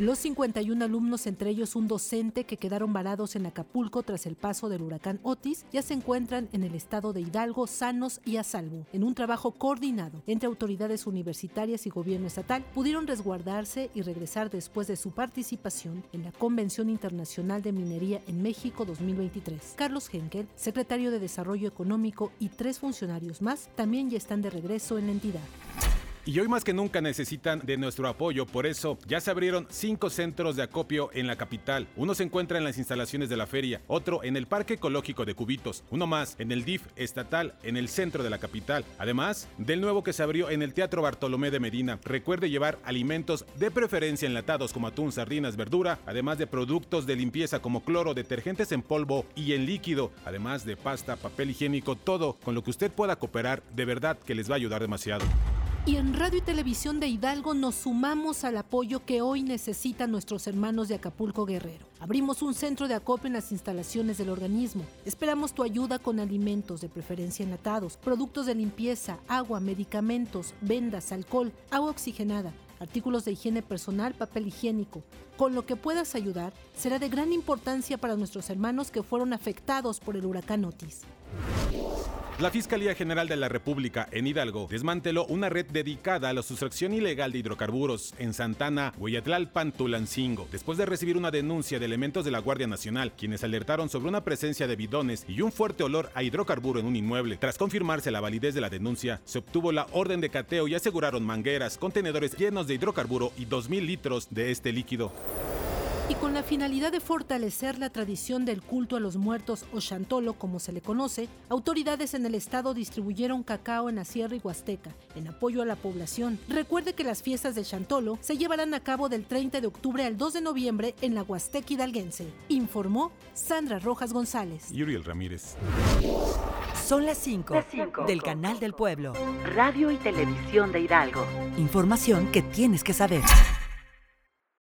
Los 51 alumnos, entre ellos un docente que quedaron varados en Acapulco tras el paso del huracán Otis, ya se encuentran en el estado de Hidalgo sanos y a salvo. En un trabajo coordinado entre autoridades universitarias y gobierno estatal, pudieron resguardarse y regresar después de su participación en la Convención Internacional de Minería en México 2023. Carlos Henkel, secretario de Desarrollo Económico y tres funcionarios más también ya están de regreso en la entidad. Y hoy más que nunca necesitan de nuestro apoyo, por eso ya se abrieron cinco centros de acopio en la capital. Uno se encuentra en las instalaciones de la feria, otro en el Parque Ecológico de Cubitos, uno más en el DIF estatal en el centro de la capital, además del nuevo que se abrió en el Teatro Bartolomé de Medina. Recuerde llevar alimentos de preferencia enlatados como atún, sardinas, verdura, además de productos de limpieza como cloro, detergentes en polvo y en líquido, además de pasta, papel higiénico, todo con lo que usted pueda cooperar, de verdad que les va a ayudar demasiado. Y en Radio y Televisión de Hidalgo nos sumamos al apoyo que hoy necesitan nuestros hermanos de Acapulco Guerrero. Abrimos un centro de acopio en las instalaciones del organismo. Esperamos tu ayuda con alimentos, de preferencia enlatados, productos de limpieza, agua, medicamentos, vendas, alcohol, agua oxigenada, artículos de higiene personal, papel higiénico. Con lo que puedas ayudar será de gran importancia para nuestros hermanos que fueron afectados por el huracán Otis. La Fiscalía General de la República en Hidalgo desmanteló una red dedicada a la sustracción ilegal de hidrocarburos en Santana, Hueyatlalpan, Tulancingo, después de recibir una denuncia de elementos de la Guardia Nacional, quienes alertaron sobre una presencia de bidones y un fuerte olor a hidrocarburo en un inmueble. Tras confirmarse la validez de la denuncia, se obtuvo la orden de cateo y aseguraron mangueras, contenedores llenos de hidrocarburo y 2.000 litros de este líquido. Y con la finalidad de fortalecer la tradición del culto a los muertos o chantolo, como se le conoce, autoridades en el estado distribuyeron cacao en la Sierra y Huasteca, en apoyo a la población. Recuerde que las fiestas de chantolo se llevarán a cabo del 30 de octubre al 2 de noviembre en la Huasteca Hidalguense, informó Sandra Rojas González. Y Uriel Ramírez. Son las 5 del Canal del Pueblo. Radio y Televisión de Hidalgo. Información que tienes que saber.